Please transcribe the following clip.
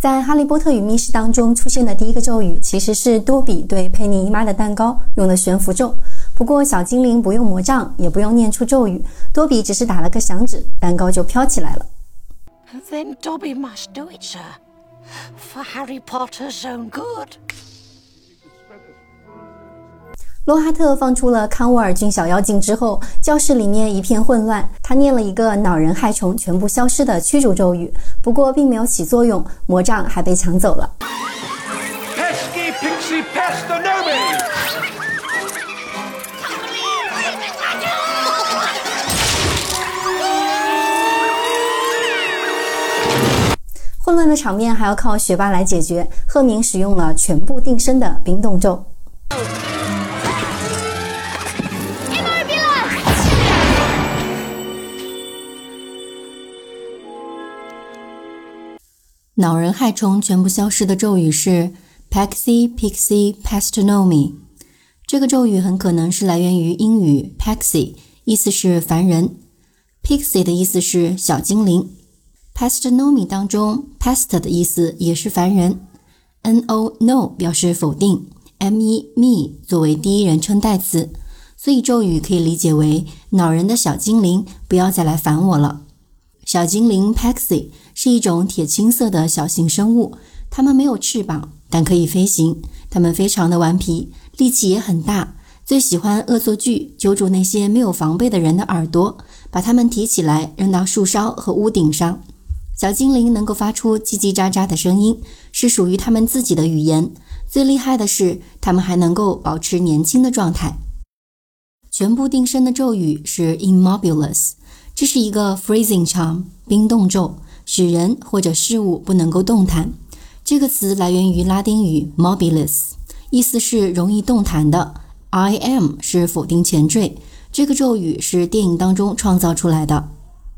在《哈利波特与密室》当中出现的第一个咒语，其实是多比对佩妮姨妈的蛋糕用的悬浮咒。不过小精灵不用魔杖，也不用念出咒语，多比只是打了个响指，蛋糕就飘起来了。Then Dobby must do it, sir, for Harry Potter's own good. 罗哈特放出了康沃尔郡小妖精之后，教室里面一片混乱。他念了一个恼人害虫全部消失的驱逐咒语，不过并没有起作用，魔杖还被抢走了。混乱的场面还要靠学霸来解决。赫敏使用了全部定身的冰冻咒。恼人害虫全部消失的咒语是 Pexi Pixi Pestonomi。这个咒语很可能是来源于英语 Pexi，意思是凡人；Pixi 的意思是小精灵。Pestonomi 当中，pest 的意思也是凡人。no no 表示否定，me me 作为第一人称代词，所以咒语可以理解为恼人的小精灵，不要再来烦我了。小精灵 Pexi 是一种铁青色的小型生物，它们没有翅膀，但可以飞行。它们非常的顽皮，力气也很大，最喜欢恶作剧，揪住那些没有防备的人的耳朵，把它们提起来扔到树梢和屋顶上。小精灵能够发出叽叽喳喳的声音，是属于他们自己的语言。最厉害的是，他们还能够保持年轻的状态。全部定身的咒语是 Immobulus。这是一个 freezing charm 冰冻咒，使人或者事物不能够动弹。这个词来源于拉丁语 mobilis，意思是容易动弹的。I am 是否定前缀。这个咒语是电影当中创造出来的。